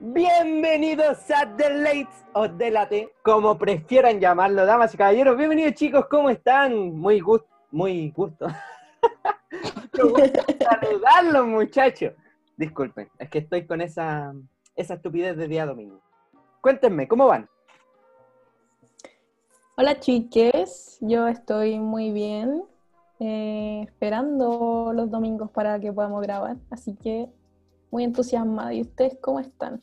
Bienvenidos a The Late o Delate, como prefieran llamarlo, damas y caballeros. Bienvenidos chicos, ¿cómo están? Muy gusto, muy gusto. Saludarlos muchachos. Disculpen, es que estoy con esa, esa estupidez de día domingo. Cuéntenme, ¿cómo van? Hola chiques, yo estoy muy bien, eh, esperando los domingos para que podamos grabar, así que muy entusiasmada. ¿Y ustedes cómo están?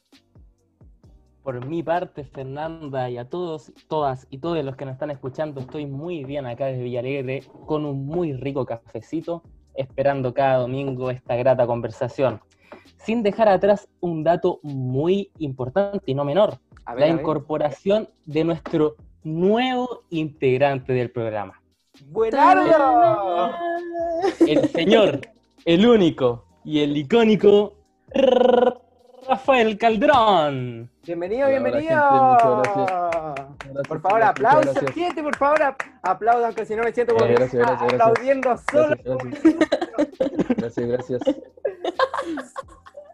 Por mi parte, Fernanda, y a todos, todas y todos los que nos están escuchando, estoy muy bien acá desde Villalegre con un muy rico cafecito, esperando cada domingo esta grata conversación. Sin dejar atrás un dato muy importante y no menor, ver, la incorporación de nuestro nuevo integrante del programa. ¡Buenardo! El señor, el único y el icónico Rafael Calderón. Bienvenido, Hola, bienvenido. gente, muchas gracias. Por favor, aplausos, gente, por favor, ap- aplaudan, que si no me siento como Eh, gracias, gracias, aplaudiendo solo. Gracias, Gracias, gracias.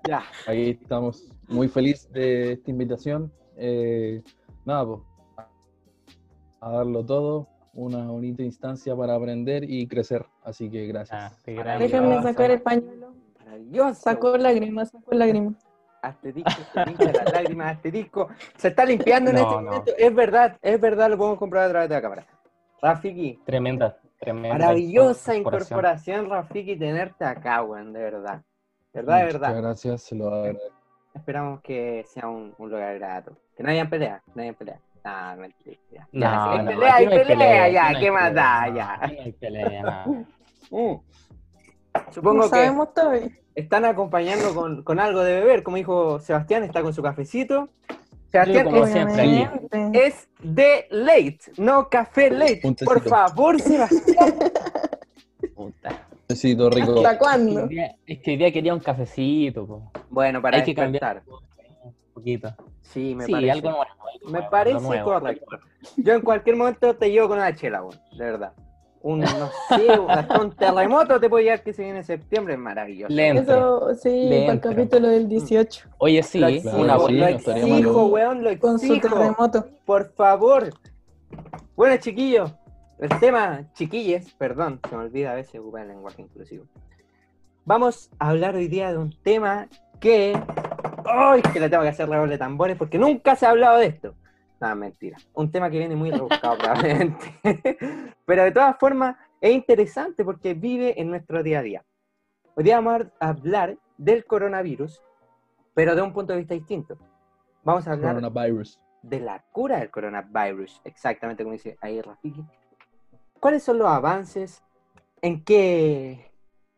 Ya, Ahí estamos muy feliz de esta invitación. Eh, nada, pues, a darlo todo, una bonita instancia para aprender y crecer. Así que gracias. Ah. Déjenme sacar el pañuelo. maravilloso. Sacó lágrimas, sacó lágrimas. Asterisco, se limpia las lágrimas, asterisco. Se está limpiando en No, este no. momento. Es verdad, es verdad, lo podemos comprobar a través de la cámara. Rafiki, Tremenda, tremenda. maravillosa incorporación. incorporación, Rafiki, tenerte acá, weón, de verdad. Verdad, de Muchas verdad. gracias, se lo agradezco. Esperamos que sea un, un lugar grato. Que no hayan pelea, no hayan pelea. Ah, mentira. No, hay no, pelea, hay pelea, ya, ¿qué más da? no, Ya. hay pelea, no. Supongo No que sabemos todavía. están acompañando con, con algo de beber, como dijo Sebastián, está con su cafecito. Yo Sebastián como es, siempre es de late, no café late. Un Por favor, Sebastián. Puta. Besito rico. ¿Hasta cuándo? Es que hoy día quería un cafecito, po. Bueno, para Hay que cambiar un poquito. Sí, me sí, parece. algo nuevo. algo Me nuevo, parece nuevo. correcto. Yo en cualquier momento te llevo con una chela, weón, de verdad. Un, no sé, un terremoto te puede llegar que se viene en septiembre, es maravilloso. Le entra. Eso sí, para el capítulo del 18, Oye, sí, Lo Claro, exijo, una sí, lo exijo, weón, lo con su exijo. terremoto. Por favor. Bueno, chiquillos, el tema, chiquilles, perdón, se me olvida a veces ocupar el lenguaje inclusivo. Vamos a hablar hoy día de un tema que. ¡Ay! que le tengo que hacer redoble de tambores porque nunca se ha hablado de esto. No, mentira. Un tema que viene muy rebuscado, probablemente. Pero de todas formas, es interesante porque vive en nuestro día a día. Hoy día vamos a hablar del coronavirus, pero de un punto de vista distinto. Vamos a hablar Coronavirus. de la cura del coronavirus, exactamente como dice ahí Rafiki. ¿Cuáles son los avances? ¿En qué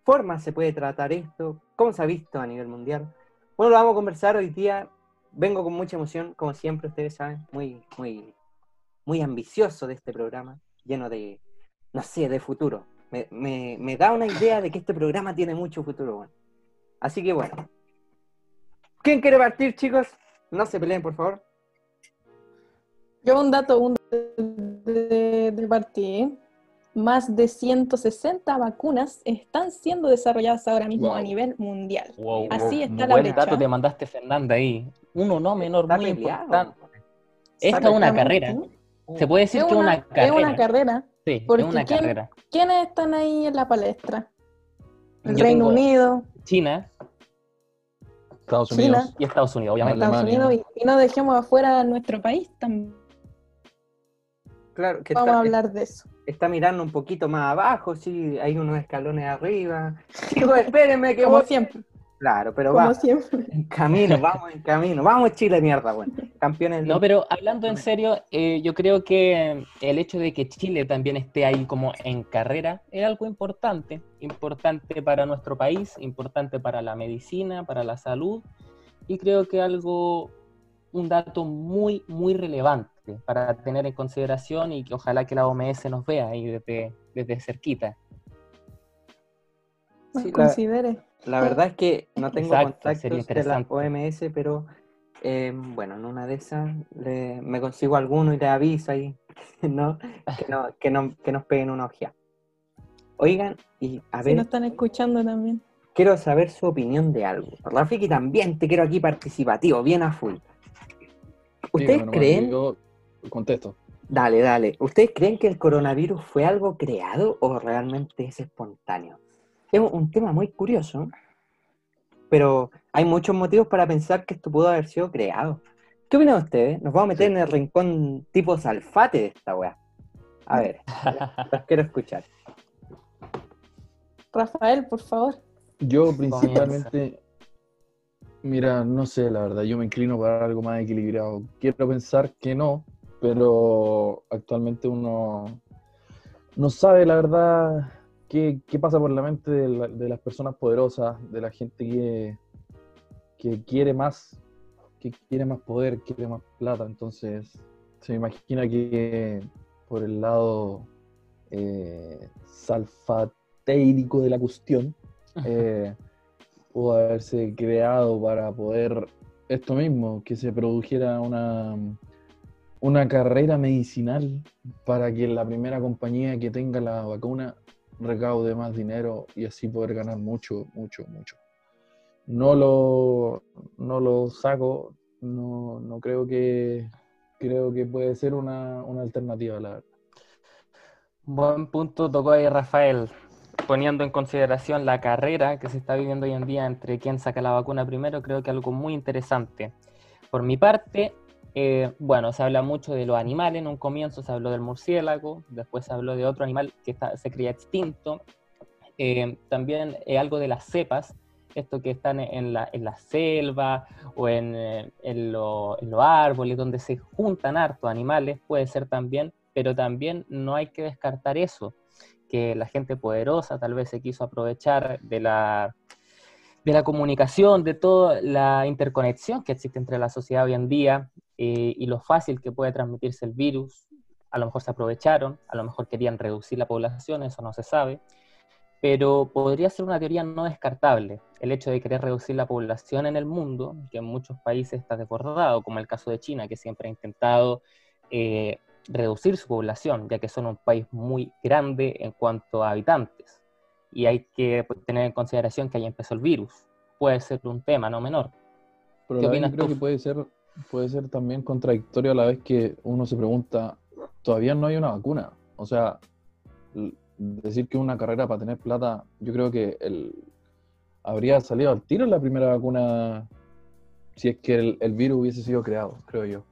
forma se puede tratar esto? ¿Cómo se ha visto a nivel mundial? Bueno, lo vamos a conversar hoy día. Vengo con mucha emoción, como siempre, ustedes saben, muy, muy, muy ambicioso de este programa, lleno de, no sé, de futuro. Me, me- me da una idea de que este programa tiene mucho futuro, bueno. Así que bueno. ¿Quién quiere partir, chicos? No se peleen, por favor. Yo un dato un de, de partida. Más de 160 vacunas están siendo desarrolladas ahora mismo Wow. a nivel mundial. Wow, Así wow. está la Buen brecha. dato te mandaste, Fernanda, ahí. Uno no menor, Está muy peleado. importante. Esta es una carrera. Se puede decir Es que es una, una es carrera. una carrera. Sí, porque es una ¿quién- carrera. ¿Quiénes están ahí en la palestra? El Yo Reino Unido, China Estados China. Unidos. y Estados Unidos, obviamente. Estados Alemania. Unidos y, y no dejemos afuera nuestro país también. Claro, que Vamos está, a hablar de eso. está mirando un poquito más abajo, sí, hay unos escalones arriba. Chicos, espérenme que Como voy. siempre, Claro, pero como va siempre. en camino, vamos en camino. Vamos Chile, mierda, bueno. Campeones. No, pero hablando en serio, eh, yo creo que el hecho de que Chile también esté ahí como en carrera es algo importante, importante para nuestro país, importante para la medicina, para la salud, y creo que algo, un dato muy, muy relevante para tener en consideración y que ojalá que la OMS nos vea ahí desde, desde cerquita. Sí, la- considere. La verdad es que no tengo Exacto, contactos de la. OMS, pero eh, bueno, en una de esas le- me consigo alguno y le aviso ahí, ¿no? Que, no, que, no, que nos peguen una ojeada. Oigan, y a Si ver, nos están escuchando también. quiero saber su opinión de algo. Rafiki, también te quiero aquí participativo, bien a full. ¿Ustedes creen? Contesto. Dale, dale. ¿Ustedes creen que el coronavirus fue algo creado o realmente es espontáneo? Es un, tema muy curioso, pero hay muchos motivos para pensar que esto pudo haber sido creado. ¿Qué opinan ustedes? Nos vamos a meter Sí. en el rincón tipo salfate de esta weá. A ver, los quiero escuchar. Rafael, por favor. Yo principalmente, mira, no sé, la verdad, yo me inclino para algo más equilibrado. Quiero pensar que no, pero actualmente uno no sabe la verdad qué, qué pasa por la mente de, la- de las personas poderosas, de la gente que, que quiere más, que quiere más poder, quiere más plata. Entonces, se me imagina que por el lado eh, salfateirico de la cuestión, eh, pudo haberse creado para poder esto mismo, que se produjera una, una carrera medicinal para que la primera compañía que tenga la vacuna recaude más dinero y así poder ganar mucho, mucho, mucho. No lo, no lo saco, no, no creo que creo que puede ser una, una alternativa, la verdad. Buen punto tocó ahí Rafael, poniendo en consideración la carrera que se está viviendo hoy en día entre quién saca la vacuna primero, creo que algo muy interesante. Por mi parte, eh, bueno, se habla mucho de los animales, en un comienzo se habló del murciélago, después se habló de otro animal que está- se creía extinto, Eh, también eh, algo de las cepas, esto que están en la, en la selva o en, eh, en en los árboles donde se juntan hartos animales, puede ser también, pero también no hay que descartar eso, que la gente poderosa tal vez se quiso aprovechar de la, de la comunicación, de toda la interconexión que existe entre la sociedad hoy en día eh, y lo fácil que puede transmitirse el virus. A lo mejor se aprovecharon, a lo mejor querían reducir la población, eso no se sabe, pero podría ser una teoría no descartable. El hecho de querer reducir la población en el mundo, que en muchos países está desbordado, como el caso de China, que siempre ha intentado eh, reducir su población, ya que son un país muy grande en cuanto a habitantes. Y hay que pues, tener en consideración que ahí empezó el virus. Puede ser un tema no menor. Pero ¿Qué opinas creo tú? que puede ser, puede ser también contradictorio a la vez que uno se pregunta, todavía no hay una vacuna. O sea, decir que una carrera para tener plata, yo creo que el, habría salido al tiro la primera vacuna si es que el, el virus hubiese sido creado, creo yo.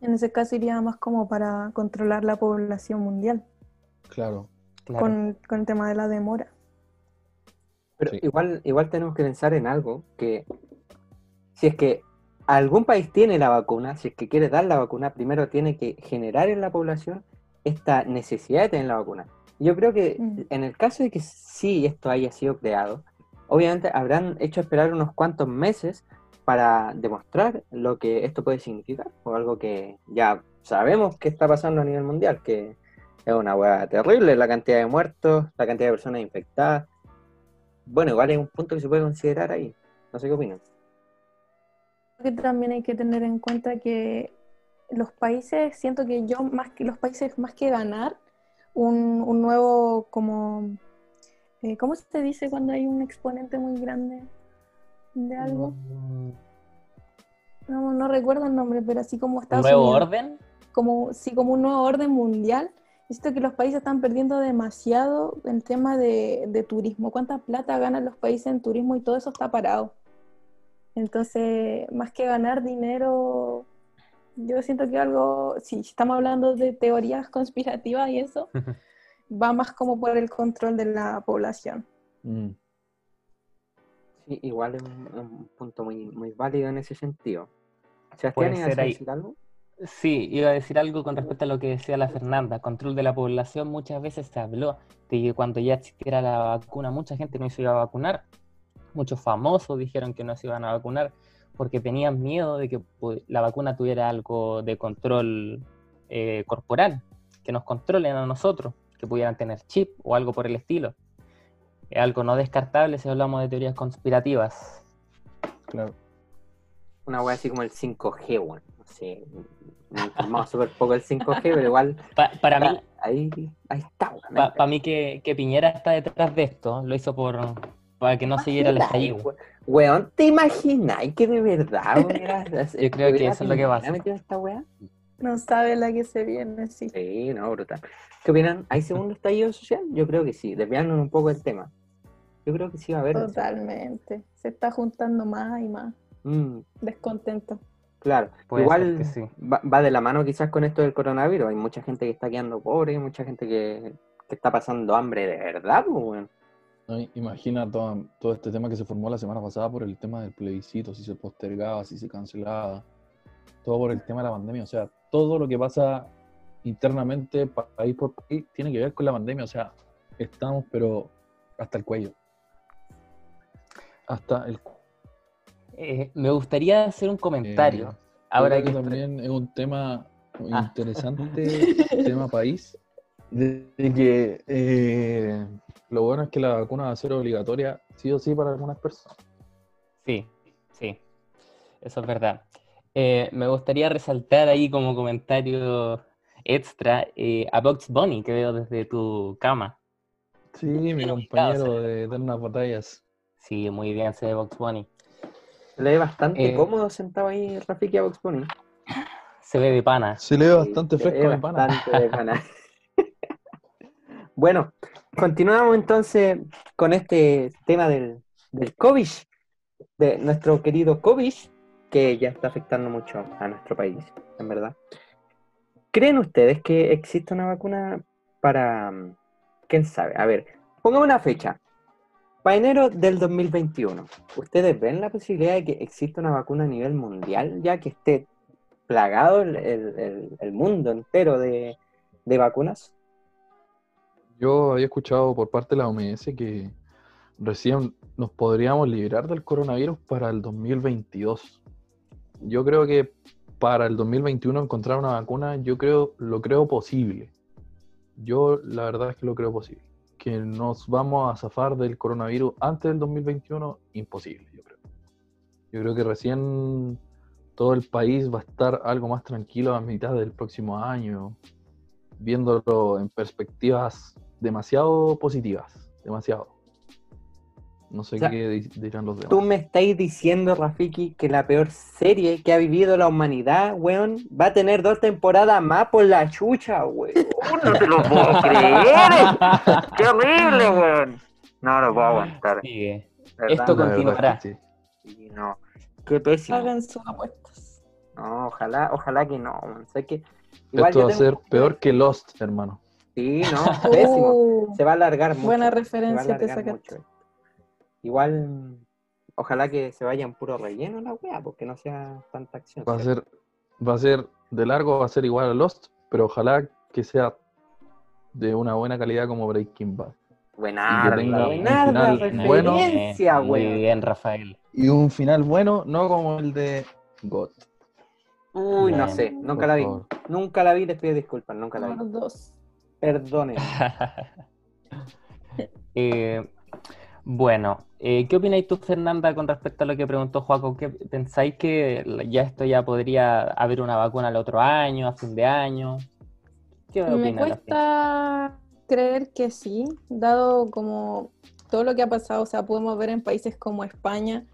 En ese caso iría más como para controlar la población mundial, Claro. Claro. con, con el tema de la demora. Pero Sí. igual, igual tenemos que pensar en algo, que si es que algún país tiene la vacuna, si es que quiere dar la vacuna, primero tiene que generar en la población esta necesidad de tener la vacuna. Yo creo que Mm. en el caso de que sí esto haya sido creado, obviamente habrán hecho esperar unos cuantos meses para demostrar lo que esto puede significar, o algo que ya sabemos que está pasando a nivel mundial, que es una hueá terrible, la cantidad de muertos, la cantidad de personas infectadas. Bueno, igual es un punto que se puede considerar ahí. No sé qué opinan. Que también hay que tener en cuenta que los países, siento que yo más que los países más que ganar un, un nuevo como eh, ¿cómo se dice cuando hay un exponente muy grande de algo? No, no recuerdo el nombre, pero así como ¿Un Estados nuevo Unidos, orden? como sí, como un nuevo orden mundial. Siento que los países están perdiendo demasiado en tema de, de turismo. ¿Cuánta plata ganan los países en turismo y todo eso está parado? Entonces, más que ganar dinero, yo siento que algo, si estamos hablando de teorías conspirativas y eso, va más como por el control de la población. Mm. Sí, igual es un, un punto muy, muy válido en ese sentido. Sebastián, Puede ¿ibas ser a ahí. decir algo? Sí, iba a decir algo con respecto a lo que decía la Fernanda. Control de la población, muchas veces se habló de que cuando ya existiera la vacuna, mucha gente no se iba a vacunar. Muchos famosos dijeron que no se iban a vacunar porque tenían miedo de que pu- la vacuna tuviera algo de control eh, corporal, que nos controlen a nosotros, que pudieran tener chip o algo por el estilo. Es algo no descartable si hablamos de teorías conspirativas. Claro. Una wea así como el 5G, weón. No sé, me súper poco del 5G, pero igual Pa- para mí, Ahí, está, ahí está. Para mí que, que Piñera está detrás de esto, lo hizo por para que no se diera el estallido. we- Weón, ¿te imagináis que de verdad hubiera- Yo creo que eso es lo que va a hubiera hacer. metido esta weá? No sabe la que se viene, sí. Sí, no, brutal. ¿Qué opinan? ¿Hay segundo estallido social? Yo creo que sí, desviándonos un poco del tema. Yo creo que sí va a haber. Totalmente. Se está juntando más y más. Mm, Descontento. claro. Puede Igual ser que sí. va, va de la mano quizás con esto del coronavirus. Hay mucha gente que está quedando pobre, mucha gente que, que está pasando hambre de verdad, pues, weón. Imagina todo, todo este tema que se formó la semana pasada por el tema del plebiscito, si se postergaba, si se cancelaba, todo por el tema de la pandemia. O sea, todo lo que pasa internamente, pa- país por país, tiene que ver con la pandemia. O sea, estamos, pero hasta el cuello. Hasta el Eh, me gustaría hacer un comentario. Eh, Ahora que que también es un tema Ah. interesante, tema país, de, de que eh, lo bueno es que la vacuna va a ser obligatoria sí o sí para algunas personas. Sí, sí, eso es verdad. Eh, me gustaría resaltar ahí como comentario extra eh, a Box Bunny que veo desde tu cama. Sí, mi compañero de Eternas Batallas. Sí, muy bien se ve Box Bunny. Se le ve bastante Eh. cómodo sentado ahí Rafiki a Box Bunny. Se ve de pana. Se le ve bastante se ve fresco de pana. bastante de pana. bueno, continuamos entonces con este tema del, del COVID, de nuestro querido COVID, que ya está afectando mucho a nuestro país, en verdad. ¿Creen ustedes que existe una vacuna para... mm, ¿Quién sabe? A ver, pongamos una fecha. Para enero del 2021, ¿ustedes ven la posibilidad de que exista una vacuna a nivel mundial, ya que esté plagado el, el- el- mundo entero de, de vacunas? Yo había escuchado por parte de la OMS que recién nos podríamos liberar del coronavirus para el 2022. Yo creo que para el 2021 encontrar una vacuna, yo creo, lo creo posible. Yo la verdad es que lo creo posible. Que nos vamos a zafar del coronavirus antes del 2021, imposible, yo creo. Yo creo que recién todo el país va a estar algo más tranquilo a mitad del próximo año, viéndolo en perspectivas demasiado positivas, demasiado. No sé O sea, qué di- dirán los demás. Tú me estáis diciendo, Rafiki, que la peor serie que ha vivido la humanidad, weón, va a tener dos temporadas más por la chucha, weón. No te lo puedo creer. ¡Qué horrible, weón! No lo puedo aguantar. Sigue. ¿verdad? Esto continuará. sí. Sí, no. Qué pésimo. Hagan sus apuestas. No, ojalá, ojalá que no. weón. Sé que igual Esto yo va a tengo- ser peor que Lost, hermano. Sí, no, pésimo. Uh, Se va a alargar mucho. buena referencia te sacaste. Igual, ojalá que se vayan puro relleno la wea, porque no sea tanta acción. Va a ser, va a ser de largo, va a ser igual a Lost, pero ojalá que sea de una buena calidad como Breaking Bad. Buenarda, bueno. referencia, Eh, Muy bien, Rafael. Y un final bueno, no como el de God. Uy, no sé, nunca por la vi. favor. Nunca la vi, les pido disculpas, nunca la vi. Los dos. Perdonen. Eh, bueno, eh, ¿qué opináis tú, Fernanda, con respecto a lo que preguntó Joaco? ¿Qué, ¿Pensáis que ya esto ya podría haber una vacuna el otro año, a fin de año? ¿Qué Me cuesta creer que sí, dado como todo lo que ha pasado, o sea, podemos ver en países como España,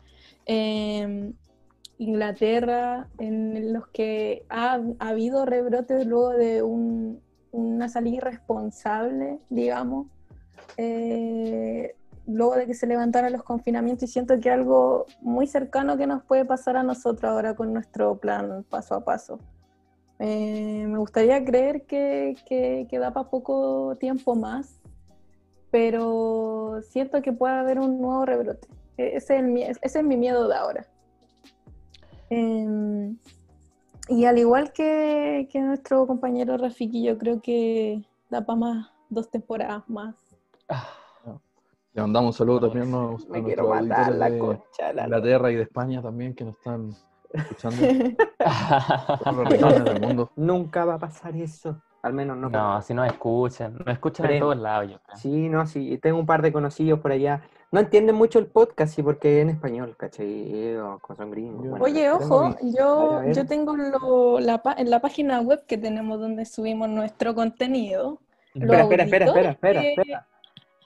Inglaterra, en los que ha, ha habido rebrotes luego de un- una salida irresponsable, digamos, eh, luego de que se levantaran los confinamientos, y siento que algo muy cercano que nos puede pasar a nosotros ahora con nuestro plan paso a paso. Eh, me gustaría creer que, que, da para poco tiempo más, pero siento que puede haber un nuevo rebrote. E- Ese es, el ese es mi miedo de ahora. Em, y al igual que, que nuestro compañero Rafiki, yo creo que da para más, dos temporadas más. Ah, Le mandamos un saludo también a, nos- a Me quiero matar la de concha. de La Inglaterra y de España también que nos están escuchando en del mundo. Nunca va a pasar eso. Al menos no. No, si no escuchan, no escuchan en Creo. todos lados, yo creo. Sí, no, sí. Tengo un par de conocidos por allá. No entienden mucho el podcast, sí, porque es en español, ¿cachai? O son gringos. Yo- bueno. Oye, tengo ojo, yo, yo tengo lo- la, pa- en la página web que tenemos donde subimos nuestro contenido, Espera, espera, espera, espera, espera, espera.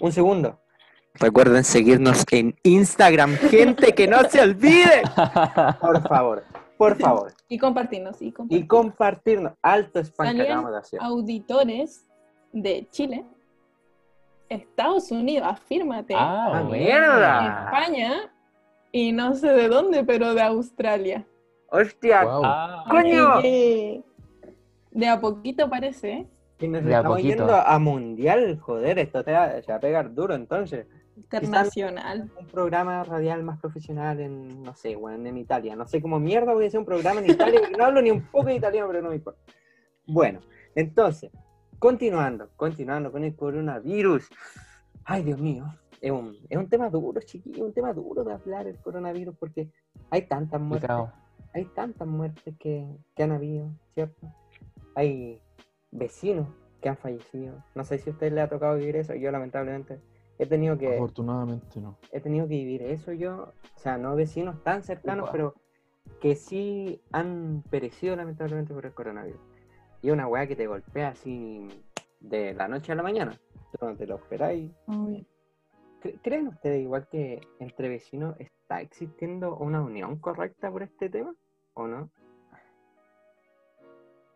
Un segundo. Recuerden seguirnos en Instagram, gente que no se olvide. Por favor, por favor. Y compartirnos. Y Y compartirnos. compartirnos. Alto hacer. auditores de Chile, Estados Unidos, afírmate, Ah, Ah, mierda. España y no sé de dónde, pero de Australia. ¡Hostia! Wow. Ah, ¡Coño! Así que, de a poquito parece. ¿eh? Y nos De a estamos poquito. yendo a mundial, joder, esto te va, se va a pegar duro entonces. Internacional. Un programa radial más profesional en, no sé, bueno, en Italia. No sé cómo mierda voy a hacer un programa en Italia, no hablo ni un poco de italiano, pero no me importa. Bueno, entonces, continuando, continuando con el coronavirus. Ay, Dios mío, es un, es un tema duro, chiquillo, un tema duro de hablar el coronavirus, porque hay tantas muertes hay tantas muertes que, que han habido, ¿cierto? Hay vecinos que han fallecido. No sé si a usted le ha tocado vivir eso. Yo lamentablemente he tenido que Afortunadamente no. he tenido que vivir eso yo. O sea, no vecinos tan cercanos, Upa. pero que sí han perecido lamentablemente por el coronavirus. Y es una weá que te golpea así de la noche a la mañana. Tú no te lo esperáis. Obvio. ¿Cre- ¿Creen ustedes igual que entre vecinos está existiendo una unión correcta por este tema? ¿O no?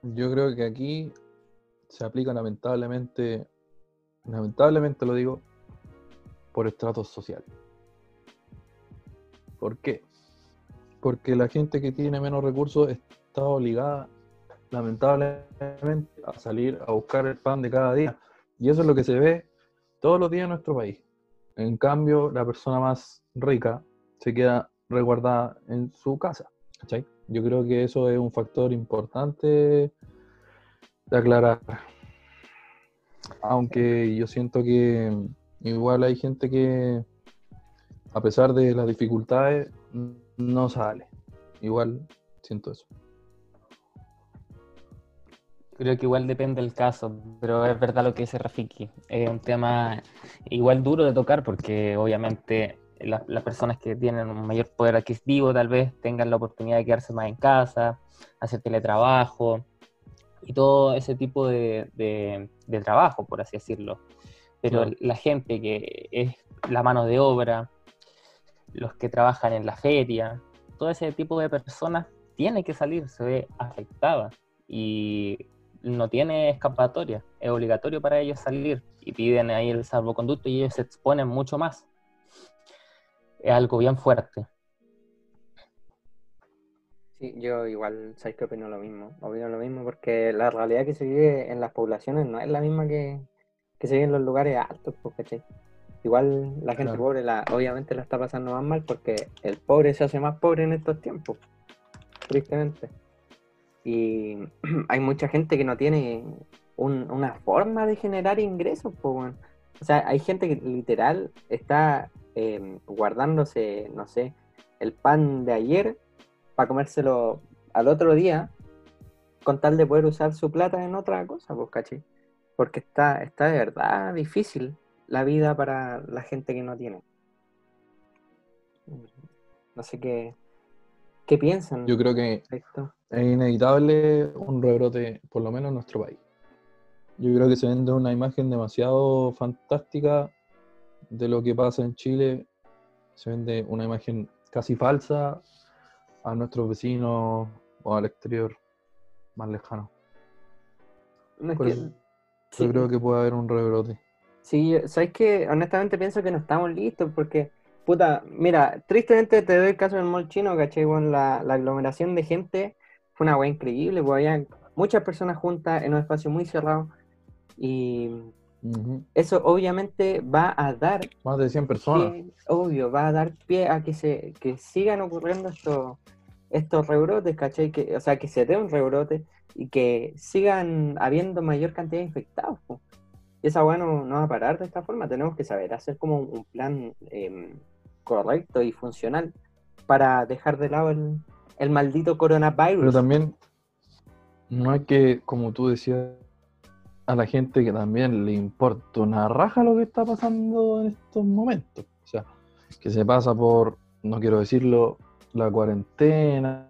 Yo creo que aquí se aplica lamentablemente, lamentablemente lo digo, por estratos sociales. ¿Por qué? Porque la gente que tiene menos recursos está obligada, lamentablemente, a salir a buscar el pan de cada día. Y eso es lo que se ve todos los días en nuestro país. En cambio, la persona más rica se queda resguardada en su casa. Yo creo que eso es un factor importante de aclarar. Aunque yo siento que igual hay gente que, a pesar de las dificultades, no sale. Igual siento eso. Creo que igual depende del caso, pero es verdad lo que dice Rafiki. Es un tema igual duro de tocar porque obviamente la- las personas que tienen un mayor poder adquisitivo tal vez tengan la oportunidad de quedarse más en casa, hacer teletrabajo y todo ese tipo de, de- de trabajo, por así decirlo. Pero la gente que es la mano de obra, los que trabajan en la feria, todo ese tipo de personas tiene que salir, se ve afectada y no tiene escapatoria, es obligatorio para ellos salir y piden ahí el salvoconducto y ellos se exponen mucho más. Es algo bien fuerte. Sí, yo igual, ¿sabes que opino lo mismo? Opino lo mismo porque la realidad que se vive en las poblaciones no es la misma que, que se vive en los lugares altos, ¿cachai? Igual la gente Claro. pobre la, obviamente la está pasando más mal porque el pobre se hace más pobre en estos tiempos, tristemente. Y hay mucha gente que no tiene un- una forma de generar ingresos, pues. O sea, hay gente que literal está eh, guardándose, no sé, el pan de ayer para comérselo al otro día con tal de poder usar su plata en otra cosa, pues, ¿cachai? Porque está, está de verdad difícil la vida para la gente que no tiene. No sé qué, qué piensan Yo creo que es inevitable un rebrote, por lo menos en nuestro país. Yo creo que se vende una imagen demasiado fantástica de lo que pasa en Chile. Se vende una imagen casi falsa a nuestros vecinos o al exterior más lejano. No, es Por que- eso sí, Yo creo que puede haber un rebrote. sí, ¿sabes qué? Honestamente pienso que no estamos listos porque, puta, mira, tristemente te doy el caso del mall chino, ¿cachai? Bueno, la, la aglomeración de gente fue una weá increíble, porque había muchas personas juntas en un espacio muy cerrado y eso obviamente va a dar Más de 100 personas. pie- obvio, va a dar pie a que se que sigan ocurriendo estos estos rebrotes, ¿cachai? Que, o sea, que se dé un rebrote y que sigan habiendo mayor cantidad de infectados. po. Y esa weá no, no va a parar de esta forma. Tenemos que saber hacer como un plan em, correcto y funcional para dejar de lado el, el maldito coronavirus. Pero también no hay que, como tú decías, a la gente que también le importa una raja lo que está pasando en estos momentos. O sea, que se pasa por, no quiero decirlo, la cuarentena,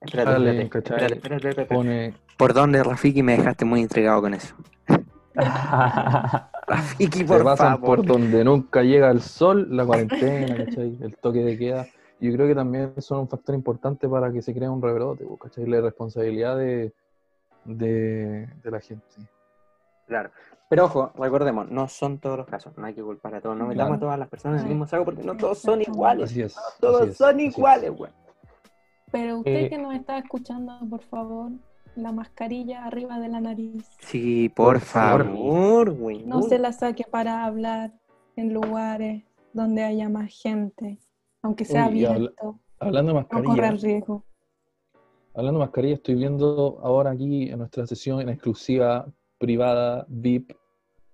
espérate, espérate, espérate. pone, ¿Por dónde, Rafiki? Me dejaste muy intrigado con eso. Rafiki, Se por pasan favor. por donde nunca llega el sol, la cuarentena, ¿cachai? El toque de queda. Yo creo que también son un factor importante para que se crea un rebrote, pues, ¿cachai? La responsabilidad de, de, de la gente. Claro. Pero ojo, recordemos, no son todos los casos, no hay que culpar a todos, no metamos Claro. a todas las personas en el mismo saco porque no todos son iguales, Así es. todos así es, son así iguales, güey. Pero usted Eh, que nos está escuchando, por favor, la mascarilla arriba de la nariz. Sí, por Por favor. güey. No se la saque para hablar en lugares donde haya más gente, aunque sea Uy, y habla- abierto. Hablando de No corra el mascarilla, riesgo. hablando de mascarilla, estoy viendo ahora aquí en nuestra sesión en exclusiva, privada, VIP,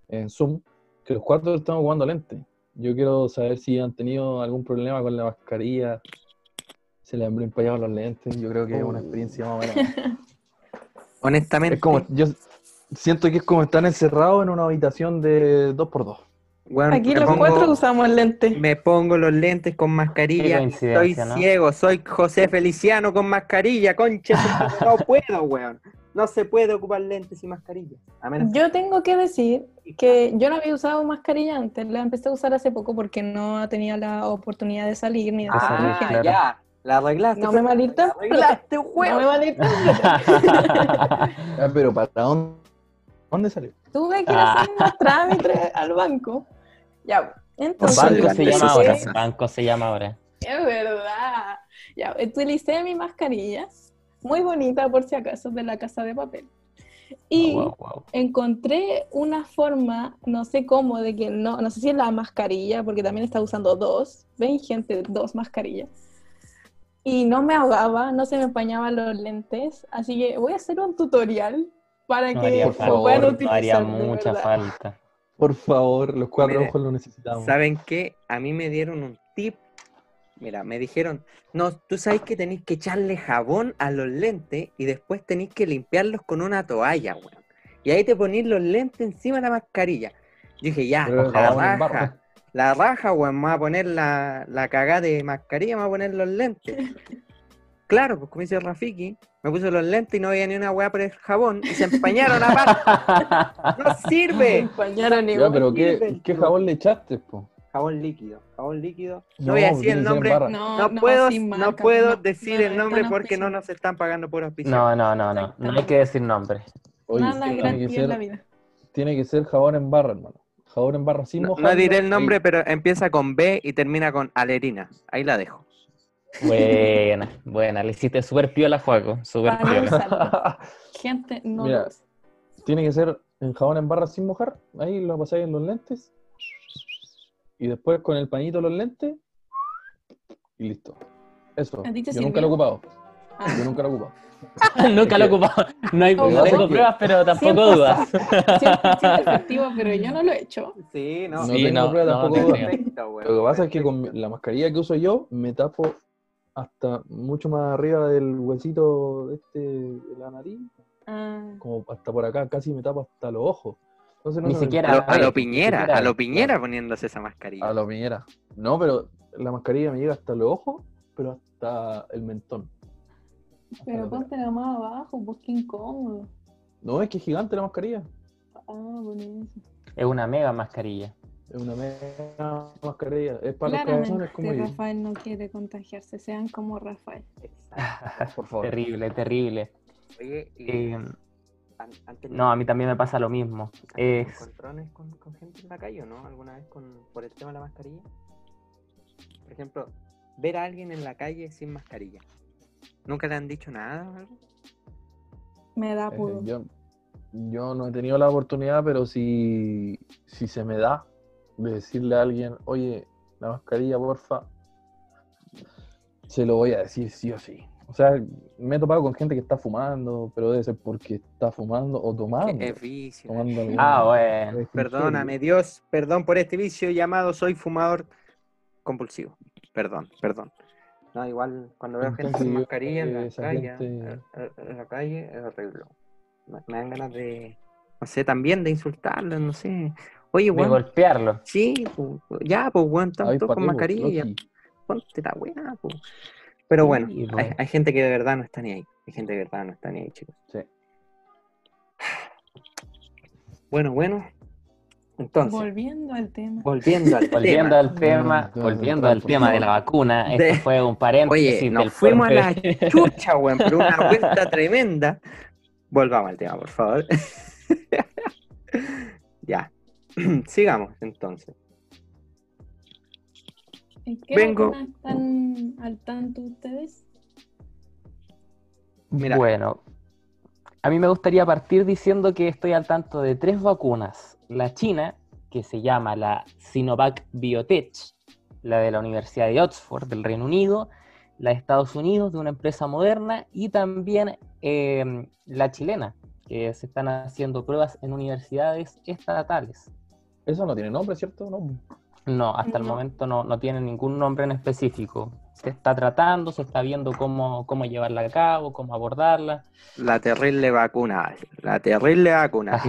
en Zoom, que los cuatro estamos jugando lente. Yo quiero saber si han tenido algún problema con la mascarilla, se le han empañado los lentes. Yo creo que es una experiencia más o menos. Honestamente, Es como, yo siento que es como estar encerrado en una habitación de 2x2. weón, Aquí los pongo- cuatro usamos lentes. Me pongo los lentes con mascarilla. Estoy ¿no? ciego, soy José Feliciano con mascarilla, concha. no puedo, weón. No se puede ocupar lentes y mascarilla. A menos Yo tengo que decir que yo no había usado mascarilla antes, la empecé a usar hace poco porque no tenía la oportunidad de salir ni de salir, Ah, gente. claro. ya. La arreglaste. No me malita- la arreglaste, No me. Ah, pero ¿para dónde, dónde salió? Tuve que ir a Ah. hacer unos trámites al banco. Ya, entonces. Banco Banco se llama ahora. Banco se llama ahora. Es verdad. Ya, utilicé mi mascarilla, muy bonita por si acaso, de la casa de papel. Y Wow, wow. encontré una forma, no sé cómo, de que no, no sé si es la mascarilla, porque también está usando dos, ven gente, dos mascarillas. Y no me ahogaba, no se me empañaban los lentes, así que voy a hacer un tutorial para No que haría por lo favor, puedan falta, utilizar. no haría mucha verdad. falta. Por favor, los cuatro Mire, ojos lo necesitamos. ¿Saben qué? A mí me dieron un tip. Mira, me dijeron, no, tú sabes que tenéis que echarle jabón a los lentes y después tenéis que limpiarlos con una toalla, weón. Y ahí te ponís los lentes encima de la mascarilla. Yo dije, ya, Pero la raja, weón, me va a poner la, la cagada de mascarilla, me va a poner los lentes. Claro, pues como dice Rafiki, me puse los lentes y no había ni una weá por el jabón y se empañaron aparte. ¡No sirve! empañaron Ya, igual. pero sirve ¿qué, qué jabón le echaste, po? Jabón líquido, jabón líquido. No, No, voy a decir el ser nombre. No, puedo, no marca, puedo no, decir no, el nombre porque no nos están pagando por auspicio. No, no, no, no. No hay que decir nombre. Oye, Nada tiene, que en la ser, vida. tiene que ser jabón en barra, hermano. Jabón en barra sin No, no diré el ahí. nombre, pero empieza con B y termina con alerina. Ahí la dejo. Buena, buena. Le hiciste súper piola, Juaco. Súper piola. Gente, no Mira. Tiene que ser en jabón en barra sin mojar. Ahí lo pasáis en los lentes. Y después con el pañito de los lentes. Y listo. Eso. ¿A ti te Yo nunca lo he ocupado. Ah. Yo nunca lo he ocupado. Nunca lo he ocupado. No, hay, no tengo pruebas, pero tampoco dudas. 100% efectivo, pero yo no lo he hecho. Sí, no. No Sí, tengo no, tampoco dudas. Lo que pasa es que con la mascarilla que uso yo me tapo hasta mucho más arriba del huesito de, este, de la nariz, Ah, como hasta por acá, casi me tapo hasta los ojos. Entonces, no Ni siquiera- A lo, a lo Ay, piñera, siquiera- a lo piñera poniéndose esa mascarilla. A lo piñera. No, pero la mascarilla me llega hasta los ojos, pero hasta el mentón. Pero ponte la más abajo, pues qué incómodo. No, es que es gigante la mascarilla. Ah, bueno, eso. Es una mega mascarilla. Es una mega mascarilla. Es para los Claramente cabezones como yo. Rafael no quiere contagiarse, sean como Rafael. Exacto. Por favor. Terrible, terrible. Oye, y Eh, tenido- no, a mí también me pasa lo mismo. ¿han tenido Es, encontrones con, con gente en la calle o no? ¿Alguna vez con, por el tema de la mascarilla? Por ejemplo, ver a alguien en la calle sin mascarilla. ¿Nunca le han dicho nada? Me da Eh, pudor. yo, yo no he tenido la oportunidad, pero si, si se me da de decirle a alguien, oye, la mascarilla, porfa, se lo voy a decir sí o sí. O sea, me he topado con gente que está fumando, pero debe ser porque está fumando o tomando. Es vicio. tomando algún- ah, bueno. Perdóname, Dios, perdón por este vicio llamado soy fumador compulsivo. Perdón, perdón. No, igual cuando veo gente sin mascarilla en la calle, gente- en la calle es horrible. Me, me dan ganas de, no sé, también de insultarlos, no sé. Oye, De weón, golpearlo. sí, pu- ya, pues, weón, tanto con po, mascarilla, Loki. ponte la weá, po. Pero Sí, bueno, po. hay, hay gente que de verdad no está ni ahí. Hay gente que de verdad no está ni ahí, chicos. Sí. Bueno, bueno. Entonces, Volviendo al tema. volviendo al Volviendo tema. al tema, No, no, volviendo no, al tema de la vacuna, De- esto fue un paréntesis Oye, nos del fuimos a la chucha, weón, pero una vuelta tremenda. Volvamos al tema, por favor. ya. Sigamos, entonces. ¿En qué Vengo- vacuna están al tanto ustedes? Mira. Bueno, a mí me gustaría partir diciendo que estoy al tanto de tres vacunas. La china, que se llama la Sinovac Biotech, la de la Universidad de Oxford del Reino Unido, la de Estados Unidos de una empresa moderna y también eh, la chilena, que se están haciendo pruebas en universidades estatales. Eso no tiene nombre, ¿cierto? No. No, hasta el momento no, no tiene ningún nombre en específico. Se está tratando, se está viendo cómo, cómo llevarla a cabo, cómo abordarla. La terrible vacuna. La terrible vacuna.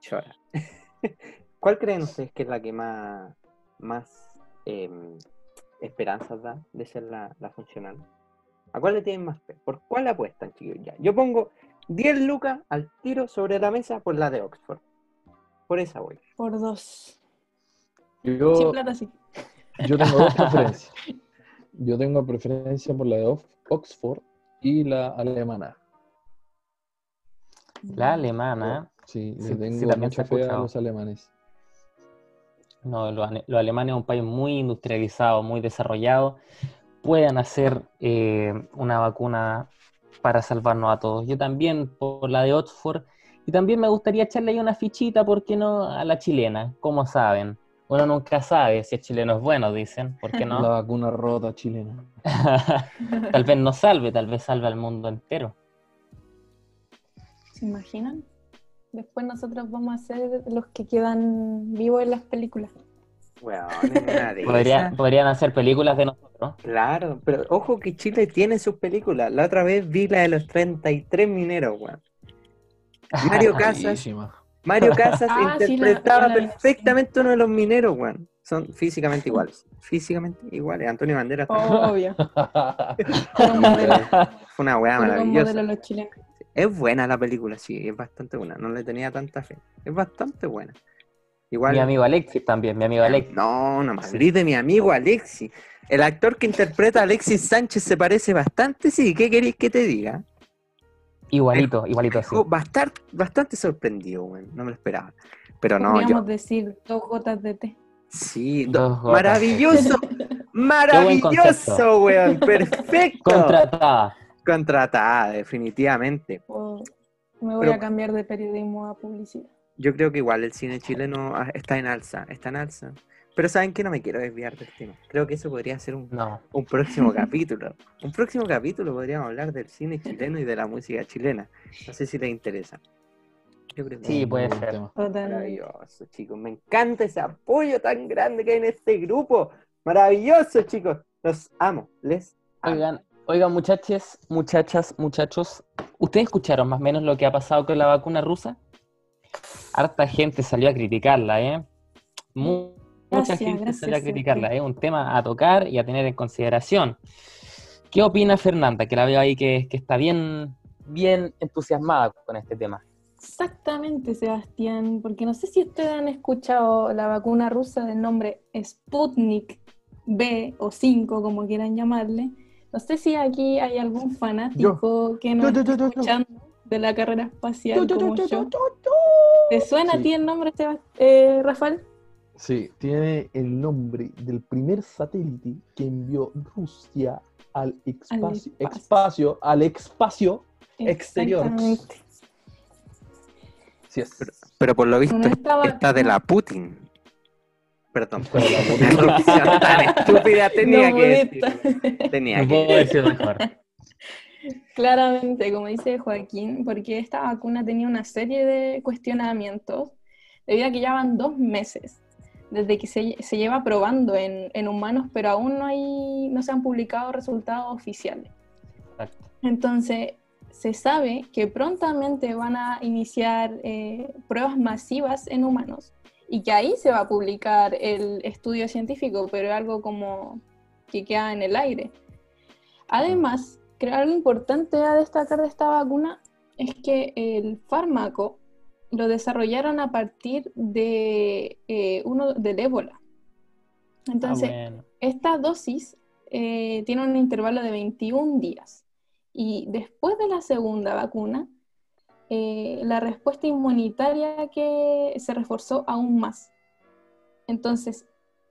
chora. ¿Cuál creen ustedes que es la que más, más em, esperanzas da de ser la, la funcional? ¿A cuál le tienen más fe? ¿Por cuál apuestan, chicos? Ya. Yo pongo 10 lucas al tiro sobre la mesa por la de Oxford. Por esa voy. Por dos. Yo, Sin plata, sí. yo tengo dos preferencias. Yo tengo preferencia por la de Ox- Oxford y la alemana. La alemana, Sí, Sí, tengo mucha ha fe a los alemanes. no, los, ane- los alemanes es un país muy industrializado, muy desarrollado, pueden hacer eh, una vacuna para salvarnos a todos. Yo también por la de Oxford y también me gustaría echarle ahí una fichita, ¿por qué no? A la chilena, ¿cómo saben? Uno nunca sabe si el chileno es bueno, dicen, ¿por qué La no? vacuna rota chilena. tal vez no salve, tal vez salve al mundo entero. ¿Se imaginan? Después nosotros vamos a ser los que quedan vivos en las películas. De Podría- podrían hacer películas de nosotros. Claro, pero ojo que Chile tiene sus películas. La otra vez vi la de los 33 mineros, weón. Mario Casas. Mario Casas Ah, sí, la- interpretaba la perfectamente uno de los mineros, weón. Son físicamente iguales. Físicamente iguales. Antonio Banderas también. Obvio. Modelos, fue una weá maravillosa. los. Es buena la película, sí, es bastante buena. No le tenía tanta fe. Es bastante buena. Igual. Mi amigo Alexis también, mi amigo Alexis. No, no hablé de mi amigo Alexis. El actor que interpreta a Alexis Sánchez se parece bastante, sí. ¿Qué queréis que te diga? Igualito, igualito así. Dejó bastar- bastante sorprendido, weón. No me lo esperaba. Pero no, Podríamos yo. decir dos gotas de té. Sí, Dos do- gotas. maravilloso. Maravilloso, weón. Perfecto. Contratada. Contratada, definitivamente. Me voy Pero- a cambiar de periodismo a publicidad. Yo creo que igual el cine chileno está en alza, está en alza. Pero saben que no me quiero desviar del tema. Creo que eso podría ser un, No. un próximo capítulo. Un próximo capítulo podríamos hablar del cine chileno y de la música chilena. No sé si les interesa. Yo creo que Sí, sí. puede ser. Maravilloso, chicos. Me encanta ese apoyo tan grande que hay en este grupo. Maravilloso, chicos. Los amo. Les amo. Oigan, oigan, muchachos, muchachas, muchachos, ¿ustedes escucharon más o menos lo que ha pasado con la vacuna rusa? Harta gente salió a criticarla, ¿eh? Mu- mucha gente gracias, salió a criticarla, es un tema a tocar y a tener en consideración. ¿Qué opina Fernanda? Que la veo ahí que, que está bien, bien entusiasmada con este tema. Exactamente, Sebastián, porque no sé si ustedes han escuchado la vacuna rusa del nombre Sputnik B o 5, como quieran llamarle. No sé si aquí hay algún fanático que nos Yo, yo, yo. escuchando de la carrera espacial Yo, yo, yo, como yo, yo. yo, yo. ¿Te suena a ti el nombre, Sebast- eh, Rafael? Sí, tiene el nombre del primer satélite que envió Rusia al espacio, espacio. espacio, al espacio exterior. Sí es. Pero por lo visto No estaba- está de la Putin. Perdón. Pero la Putin- tan estúpida tenía No que decirlo. Tenía No que puedo decir mejor. Claramente, como dice Joaquín, porque esta vacuna tenía una serie de cuestionamientos debido a que ya van dos meses desde que se, se lleva probando en, en humanos, pero aún no, hay, no se han publicado resultados oficiales. Exacto. Entonces, se sabe que prontamente van a iniciar eh, pruebas masivas en humanos y que ahí se va a publicar el estudio científico, pero es algo como que queda en el aire. Además, creo algo importante a destacar de esta vacuna es que el fármaco lo desarrollaron a partir de eh, uno del ébola. Entonces, Ah, bueno. esta dosis eh, tiene un intervalo de 21 días y después de la segunda vacuna, eh, la respuesta inmunitaria que se reforzó aún más. Entonces,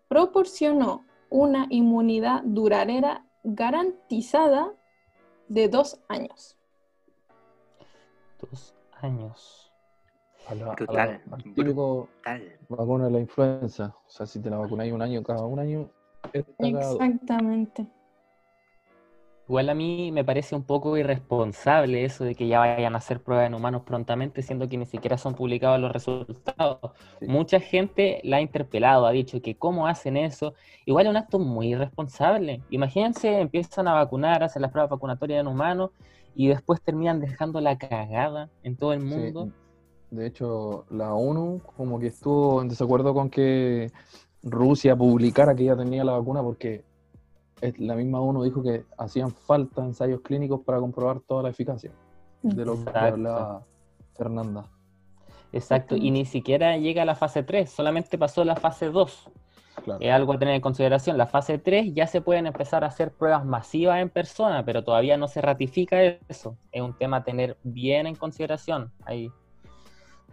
proporcionó una inmunidad duradera garantizada de dos años. Dos años. A la, a la- Brutal, al típico Tal. vacuna de la influenza. O sea, si te la vacunáis un año, cada un año. Exactamente. Igual a mí me parece un poco irresponsable eso de que ya vayan a hacer pruebas en humanos prontamente, siendo que ni siquiera son publicados los resultados. Sí. Mucha gente la ha interpelado, ha dicho que cómo hacen eso. Igual es un acto muy irresponsable. Imagínense, empiezan a vacunar, hacen las pruebas vacunatorias en humanos y después terminan dejando la cagada en todo el Sí, mundo. De hecho, la ONU como que estuvo en desacuerdo con que Rusia publicara que ya tenía la vacuna porque la misma ONU dijo que hacían falta ensayos clínicos para comprobar toda la eficacia de lo que hablaba Fernanda. Exacto, y ni siquiera llega a la fase 3, solamente pasó la fase 2. Claro. Es algo a tener en consideración. La fase 3 ya se pueden empezar a hacer pruebas masivas en persona, pero todavía no se ratifica eso. Es un tema a tener bien en consideración ahí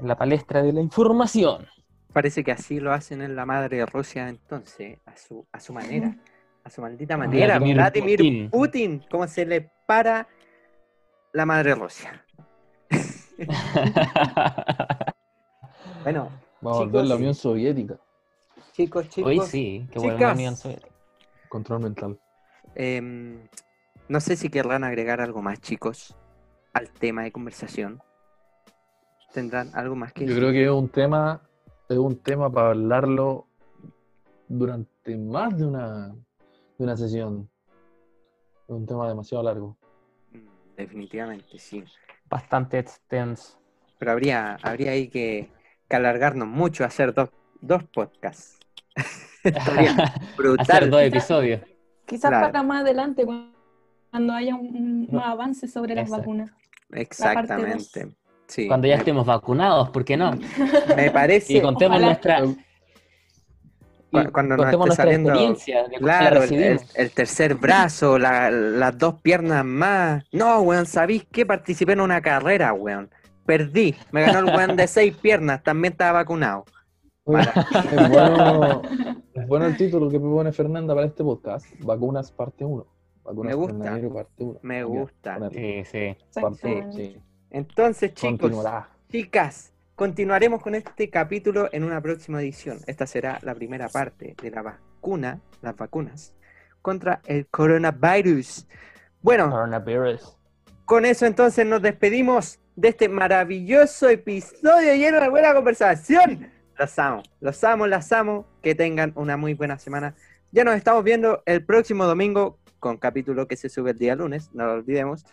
la palestra de la información. Parece que así lo hacen en la madre de Rusia entonces, a su, a su manera, a su maldita manera. Vladimir Vladimir, Putin. Putin. ¿cómo se le para la madre Rusia? Bueno, Vamos a Chicos, ver la. Unión Soviética, chicos, chicos, Hoy sí, que vuelve la Unión Soviética. control mental. em, no sé si querrán agregar algo más, chicos, al tema de conversación. ¿Tendrán algo más que Yo creo que es un tema, es un tema para hablarlo durante más de una, de una sesión. Es un tema demasiado largo. Mm, Definitivamente, sí. Bastante extenso. Pero habría, habría ahí que, que alargarnos mucho a hacer dos, dos podcasts. Estaría brutal. Hacer dos episodios. Quizás Claro. para más adelante, cu- cuando haya un, un- No. más avances sobre las Exacto. vacunas. Exactamente. Sí, Cuando ya me- estemos vacunados, ¿por qué no? Me parece. Y contemos Ojalá. nuestra, Cu- y cuando nos esté saliendo- experiencia de Claro, el, tercer brazo, la- las dos piernas más. No, weón, ¿sabéis qué? Participé en una carrera, weón. Perdí. Me ganó el weón de seis piernas. También estaba vacunado. Es, bueno, es bueno el título que propone Fernanda para este podcast. Vacunas parte 1. Vacunas Me gusta. parte 1. Me gusta. Sí, sí. Parte uno, Exactamente. sí. Entonces, chicos, Continuará. chicas, continuaremos con este capítulo en una próxima edición. Esta será la primera parte de la vacuna, las vacunas, contra el coronavirus. Bueno, Coronavirus. Con eso entonces nos despedimos de este maravilloso episodio lleno de buena conversación. Los amo, los amo, las amo. Que tengan una muy buena semana. Ya nos estamos viendo el próximo domingo con capítulo que se sube el día lunes, no lo olvidemos,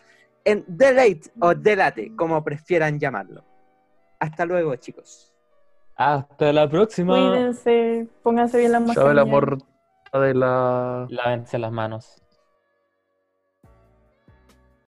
en The Late o Delate, como prefieran llamarlo. Hasta luego, chicos. Hasta la próxima. Cuídense, pónganse bien la Chao el mascarilla. amor de la... Lávense las manos.